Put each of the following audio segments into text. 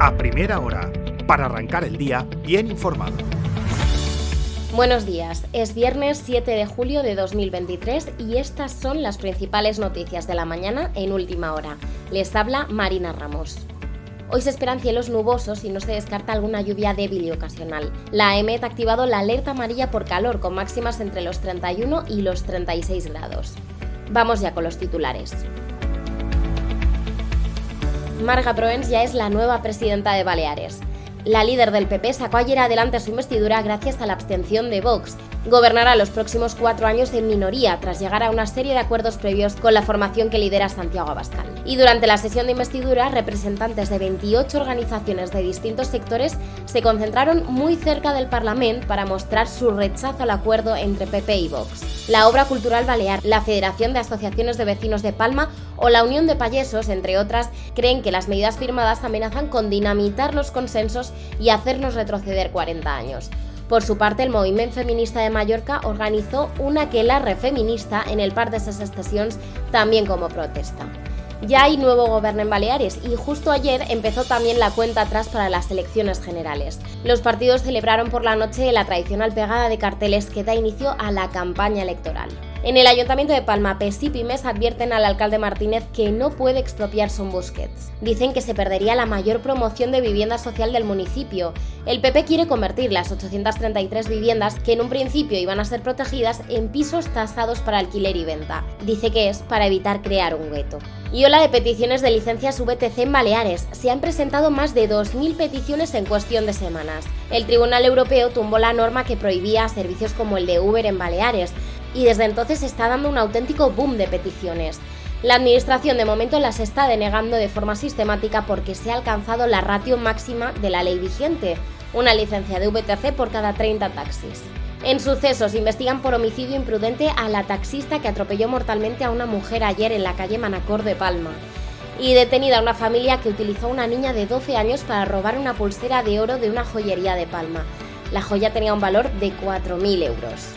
a primera hora, para arrancar el día bien informado. Buenos días, es viernes 7 de julio de 2023 y estas son las principales noticias de la mañana en última hora. Les habla Marina Ramos. Hoy se esperan cielos nubosos y no se descarta alguna lluvia débil y ocasional. La EMET ha activado la alerta amarilla por calor con máximas entre los 31 y los 36 grados. Vamos ya con los titulares. Marga Proens ya es la nueva presidenta de Baleares. La líder del PP sacó ayer adelante su investidura gracias a la abstención de Vox. Gobernará los próximos cuatro años en minoría tras llegar a una serie de acuerdos previos con la formación que lidera Santiago Abascal. Y durante la sesión de investidura, representantes de 28 organizaciones de distintos sectores se concentraron muy cerca del Parlamento para mostrar su rechazo al acuerdo entre PP y Vox. La Obra Cultural Balear, la Federación de Asociaciones de Vecinos de Palma o la Unión de Payesos, entre otras, creen que las medidas firmadas amenazan con dinamitar los consensos y hacernos retroceder 40 años. Por su parte, el movimiento feminista de Mallorca organizó una aquelarre feminista en el Parc de esas estaciones también como protesta. Ya hay nuevo gobierno en Baleares y justo ayer empezó también la cuenta atrás para las elecciones generales. Los partidos celebraron por la noche la tradicional pegada de carteles que da inicio a la campaña electoral. En el Ayuntamiento de Palma, PES y Pymes advierten al alcalde Martínez que no puede expropiar Son Busquets. Dicen que se perdería la mayor promoción de vivienda social del municipio. El PP quiere convertir las 833 viviendas que en un principio iban a ser protegidas en pisos tasados para alquiler y venta. Dice que es para evitar crear un gueto. Y ola de peticiones de licencias VTC en Baleares. Se han presentado más de 2.000 peticiones en cuestión de semanas. El Tribunal Europeo tumbó la norma que prohibía servicios como el de Uber en Baleares y desde entonces está dando un auténtico boom de peticiones. La Administración de momento las está denegando de forma sistemática porque se ha alcanzado la ratio máxima de la ley vigente, una licencia de VTC por cada 30 taxis. En sucesos investigan por homicidio imprudente a la taxista que atropelló mortalmente a una mujer ayer en la calle Manacor de Palma. Y detenida una familia que utilizó a una niña de 12 años para robar una pulsera de oro de una joyería de Palma. La joya tenía un valor de 4.000 euros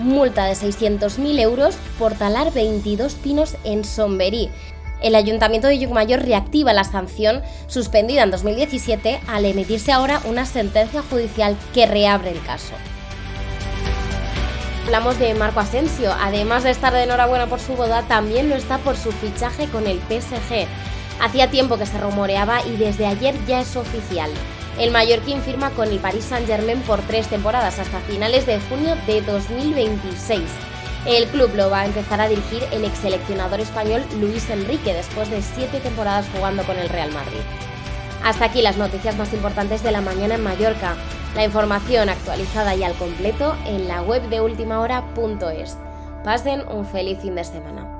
multa de 600.000 euros por talar 22 pinos en Somberí. El Ayuntamiento de Yucmayor reactiva la sanción suspendida en 2017 al emitirse ahora una sentencia judicial que reabre el caso. Hablamos de Marco Asensio, además de estar de enhorabuena por su boda, también lo está por su fichaje con el PSG. Hacía tiempo que se rumoreaba y desde ayer ya es oficial. El Mallorquín firma con el Paris Saint-Germain por tres temporadas hasta finales de junio de 2026. El club lo va a empezar a dirigir el ex seleccionador español Luis Enrique después de siete temporadas jugando con el Real Madrid. Hasta aquí las noticias más importantes de la mañana en Mallorca. La información actualizada y al completo en la web de ultimahora.es. Pasen un feliz fin de semana.